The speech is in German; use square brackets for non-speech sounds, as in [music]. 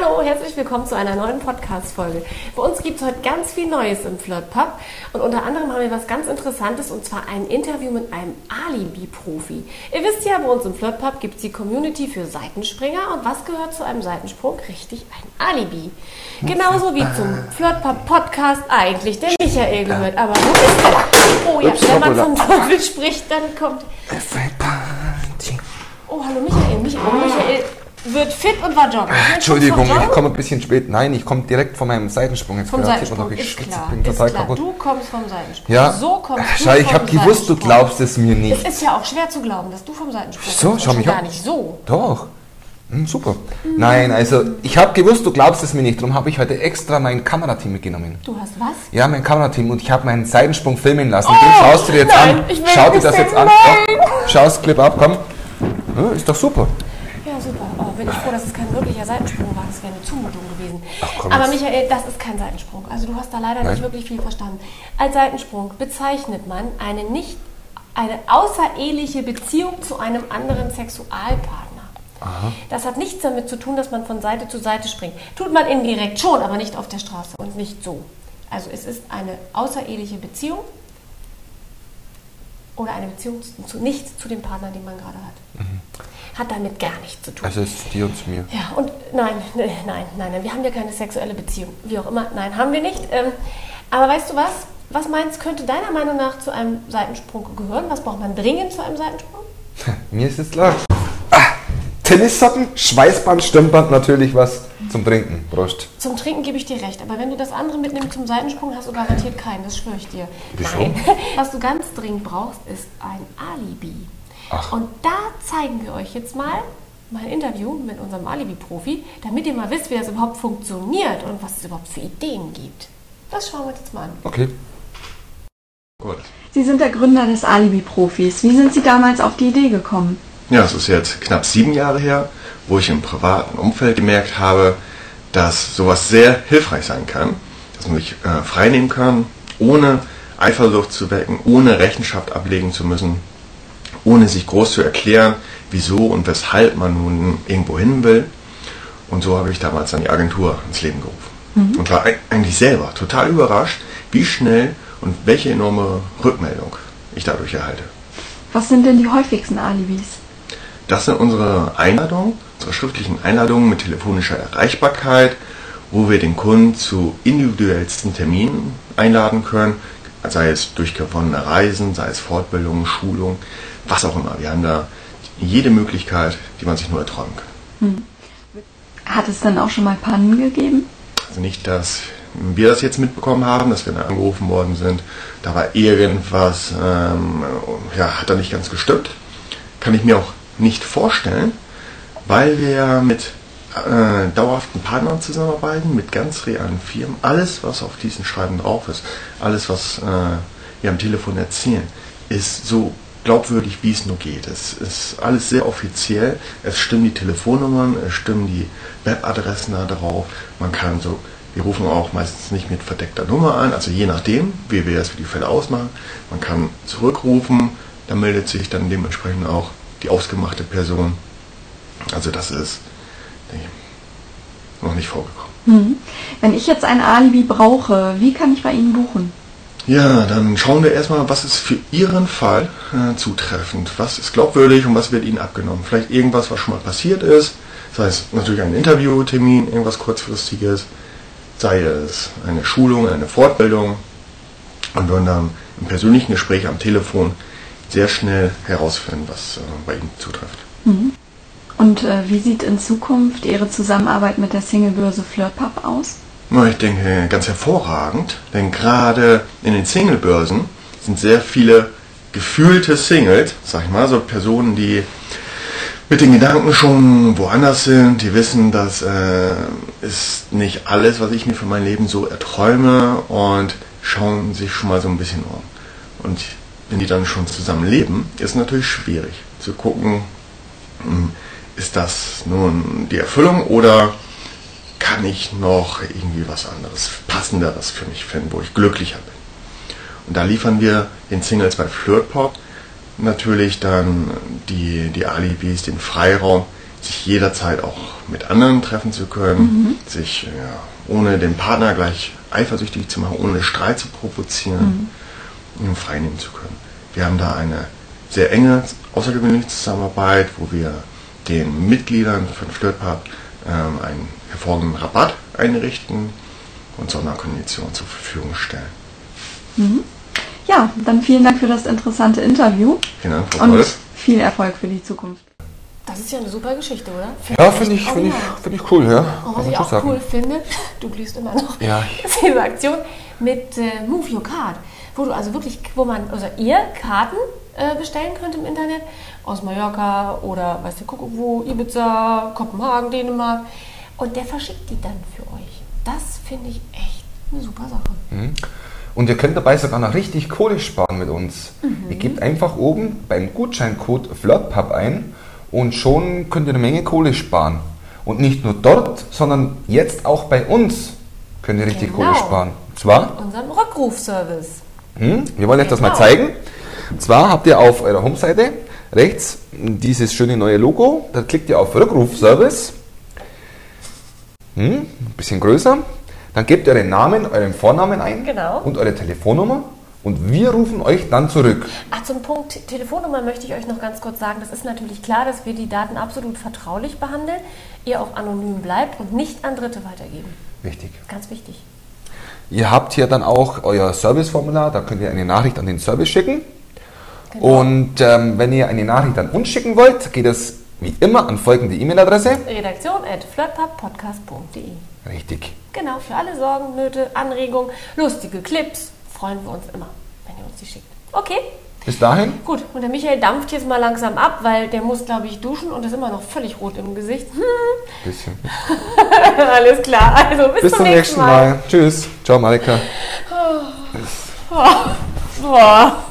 Hallo, herzlich willkommen zu einer neuen Podcast-Folge. Bei uns gibt es heute ganz viel Neues im Flirt Pub und unter anderem haben wir was ganz Interessantes und zwar ein Interview mit einem Alibi-Profi. Ihr wisst ja, bei uns im Flirt Pub gibt es die Community für Seitenspringer und was gehört zu einem Seitensprung? Richtig, ein Alibi. Genauso wie zum Flirt Pub Podcast eigentlich der Michael gehört. Aber wo ist der? Oh ja, wenn man vom Teufel spricht, dann kommt... Oh, hallo Michael. Michael, Michael wird fit und war joggen. Entschuldigung, ich komme ein bisschen spät. Nein, ich komme direkt von meinem Seitensprung. Jetzt vom Seitensprung, ist klar. Bin total klar. kaputt. Du kommst vom Seitensprung. Ja. So kommst du Schau, ich habe gewusst, du glaubst es mir nicht. Es ist ja auch schwer zu glauben, dass du vom Seitensprung kommst. Schau Und mich gar nicht so. Doch. Hm, super. Nein, also ich habe gewusst, du glaubst es mir nicht. Darum habe ich heute extra mein Kamerateam mitgenommen. Du hast was? Ja, mein Kamerateam und ich habe meinen Seitensprung filmen lassen. Oh, Den schaust du dir jetzt nein, an. ich will Schau dir das jetzt an. nein. Doch. Schau's Clip ab, komm. Ja, ist doch super. Ja, super. Bin ich froh, dass es kein wirklicher Seitensprung war. Das wäre eine Zumutung gewesen. Ach, komm Aber jetzt. Michael, das ist kein Seitensprung. Also du hast da leider Nein. nicht wirklich viel verstanden. Als Seitensprung bezeichnet man eine nicht eine außereheliche Beziehung zu einem anderen Sexualpartner. Das hat nichts damit zu tun, dass man von Seite zu Seite springt. Tut man indirekt schon, aber nicht auf der Straße und nicht so. Also es ist eine außereheliche Beziehung oder eine Beziehung zu nicht zu dem Partner, den man gerade hat. Hat damit gar nichts zu tun. Also es ist dir und zu mir. Ja, und nein, nein, nein, nein, nein, wir haben ja keine sexuelle Beziehung. Wie auch immer, nein, haben wir nicht. Ähm, aber weißt du was? Was meinst könnte deiner Meinung nach zu einem Seitensprung gehören? Was braucht man dringend zu einem Seitensprung? Mir ist jetzt klar. Ah, Tennissocken, Schweißband, Stirnband, natürlich was zum Trinken. Prost. Zum Trinken gebe ich dir recht, aber wenn du das andere mitnimmst zum Seitensprung, hast du garantiert keinen, das schwöre ich dir. Wieso? Nein, [laughs] was du ganz dringend brauchst, ist ein Alibi. Ach. Und da zeigen wir euch jetzt mal mein Interview mit unserem Alibi-Profi, damit ihr mal wisst, wie das überhaupt funktioniert und was es überhaupt für Ideen gibt. Das schauen wir uns jetzt mal an. Okay. Gut. Sie sind der Gründer des Alibi-Profis. Wie sind Sie damals auf die Idee gekommen? Ja, es ist jetzt knapp sieben Jahre her, wo ich im privaten Umfeld gemerkt habe, dass sowas sehr hilfreich sein kann, dass man sich äh, freinehmen kann, ohne Eifersucht zu wecken, ohne Rechenschaft ablegen zu müssen, ohne sich groß zu erklären, wieso und weshalb man nun irgendwo hin will. Und so habe ich damals dann die Agentur ins Leben gerufen. Und war eig- eigentlich selber total überrascht, wie schnell und welche enorme Rückmeldung ich dadurch erhalte. Was sind denn die häufigsten Alibis? Das sind unsere Einladungen, unsere schriftlichen Einladungen mit telefonischer Erreichbarkeit, wo wir den Kunden zu individuellsten Terminen einladen können, sei es durch gewonnene Reisen, sei es Fortbildungen, Schulungen, was auch immer. Wir haben da jede Möglichkeit, die man sich nur erträumen kann. Hat es dann auch schon mal Pannen gegeben? Also nicht, dass wir das jetzt mitbekommen haben, dass wir dann angerufen worden sind, da war irgendwas, ähm, ja, hat da nicht ganz gestimmt. Kann ich mir auch nicht vorstellen, weil wir mit äh, dauerhaften Partnern zusammenarbeiten, mit ganz realen Firmen. Alles, was auf diesen Schreiben drauf ist, alles, was äh, wir am Telefon erzählen, ist so glaubwürdig, wie es nur geht. Es ist alles sehr offiziell. Es stimmen die Telefonnummern, es stimmen die Webadressen da drauf. Man kann so, wir rufen auch meistens nicht mit verdeckter Nummer an, also je nachdem, wie wir das für die Fälle ausmachen. Man kann zurückrufen, da meldet sich dann dementsprechend auch die ausgemachte Person. Also das ist ich, noch nicht vorgekommen. Mhm. Wenn ich jetzt ein Alibi brauche, wie kann ich bei Ihnen buchen? Ja, dann schauen wir erstmal, was ist für Ihren Fall äh, zutreffend. Was ist glaubwürdig und was wird Ihnen abgenommen. Vielleicht irgendwas, was schon mal passiert ist. Sei es natürlich ein Interviewtermin, irgendwas kurzfristiges. Sei es eine Schulung, eine Fortbildung. Und würden dann im persönlichen Gespräch am Telefon sehr schnell herausfinden, was äh, bei Ihnen zutrifft. Und äh, wie sieht in Zukunft Ihre Zusammenarbeit mit der Singlebörse Flirtpub aus? Ich denke, ganz hervorragend, denn gerade in den Singlebörsen sind sehr viele gefühlte Singles, sag ich mal, so Personen, die mit den Gedanken schon woanders sind, die wissen, das äh, ist nicht alles, was ich mir für mein Leben so erträume und schauen sich schon mal so ein bisschen um. Und wenn die dann schon zusammen leben, ist natürlich schwierig zu gucken, hm, ist das nun die Erfüllung oder kann ich noch irgendwie was anderes, passenderes für mich finden, wo ich glücklicher bin. Und da liefern wir den Singles bei Flirtpop natürlich dann die, die Alibis, den Freiraum, sich jederzeit auch mit anderen treffen zu können, sich ja, ohne den Partner gleich eifersüchtig zu machen, ohne Streit zu provozieren, um frei nehmen zu können. Wir haben da eine sehr enge, außergewöhnliche Zusammenarbeit, wo wir den Mitgliedern von Flirtpub ähm, einen hervorragenden Rabatt einrichten und Sonderkonditionen zur Verfügung stellen. Ja, dann vielen Dank für das interessante Interview Vielen Dank, Frau und viel Erfolg für die Zukunft. Das ist ja eine super Geschichte, oder? Ja, finde ich, finde ich, finde ich cool, ja. Und Kann was ich auch sagen. cool finde, du glühst immer noch, Ja. [laughs] ist diese Aktion mit äh, Move Your Card, wo du also wirklich, wo man, also ihr Karten äh, bestellen könnt im Internet aus Mallorca oder weißt du, guck wo, Ibiza, Kopenhagen, Dänemark und der verschickt die dann für euch. Das finde ich echt eine super Sache. Und ihr könnt dabei sogar noch richtig Kohle sparen mit uns. Ihr gebt einfach oben beim Gutscheincode FLIRTPUB ein und schon könnt ihr eine Menge Kohle sparen. Und nicht nur dort, sondern jetzt auch bei uns könnt ihr richtig Genau. Kohle sparen. Und zwar, Unserem Rückrufservice. hm, wir wollen euch das mal Genau. zeigen. Und zwar habt ihr auf eurer Homseite rechts dieses schöne neue Logo. Da klickt ihr auf Rückrufservice. Hm, ein bisschen größer. Dann gebt ihr euren Namen, euren Vornamen ein Genau. und eure Telefonnummer und wir rufen euch dann zurück. Ach, zum Punkt Telefonnummer möchte ich euch noch ganz kurz sagen. Das ist natürlich klar, dass wir die Daten absolut vertraulich behandeln, ihr auch anonym bleibt und nicht an Dritte weitergeben. Wichtig. Ganz wichtig. Ihr habt hier dann auch euer Serviceformular, da könnt ihr eine Nachricht an den Service schicken. Genau. Und ähm, wenn ihr eine Nachricht an uns schicken wollt, geht es wie immer an folgende E-Mail-Adresse. Redaktion at flirtpubpodcast.de. Richtig. Genau, für alle Sorgen, Nöte, Anregungen, lustige Clips freuen wir uns immer, wenn ihr uns die schickt. Okay, Bis dahin, gut. Und der Michael dampft jetzt mal langsam ab, weil der muss, glaube ich, duschen und ist immer noch völlig rot im Gesicht. bisschen. [laughs] Alles klar, also bis, Bis zum nächsten Mal. Tschüss. Ciao, Marika. Boah.